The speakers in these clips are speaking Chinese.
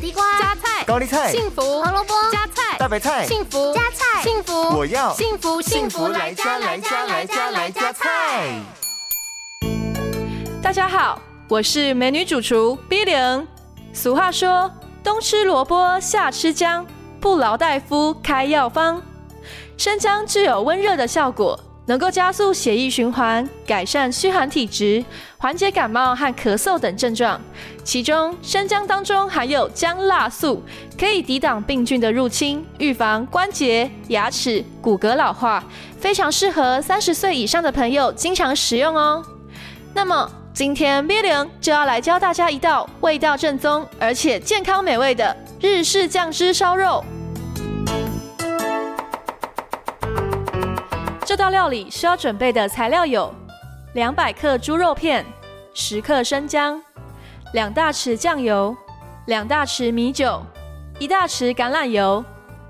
地瓜、加菜、高丽菜、幸福、胡萝卜、加菜、大白菜、幸福、加菜、幸福，我要幸福幸福来加来加来加来加菜。大家好，我是美女主厨 B 零。俗话说，冬吃萝卜，夏吃姜，不劳大夫开药方。生姜具有温热的效果，能够加速血液循环，改善虚寒体质，缓解感冒和咳嗽等症状。其中，生姜当中含有姜辣素，可以抵挡病菌的入侵，预防关节、牙齿、骨骼老化，非常适合三十岁以上的朋友经常食用哦。那么，今天 B 零就要来教大家一道味道正宗而且健康美味的日式酱汁烧肉。道料理需要准备的材料有：两百克猪肉片、十克生姜、两大匙酱油、两大匙米酒、一大匙橄榄油、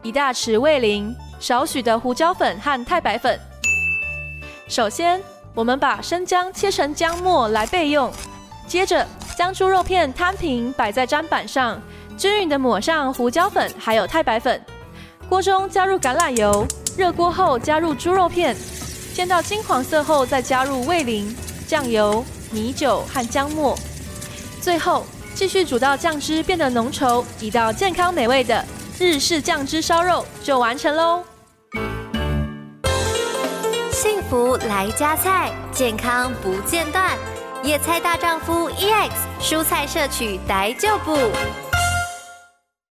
一大匙味淋、少许的胡椒粉和太白粉。首先，我们把生姜切成姜末来备用。接着，将猪肉片摊平摆在砧板上，均匀的抹上胡椒粉还有太白粉。锅中加入橄榄油。热锅后加入猪肉片，煎到金黄色后再加入味淋、酱油、米酒和姜末，最后继续煮到酱汁变得浓稠，一道健康美味的日式酱汁烧肉就完成喽。幸福来加菜，健康不间断。野菜大丈夫 EX，蔬菜摄取逮就补。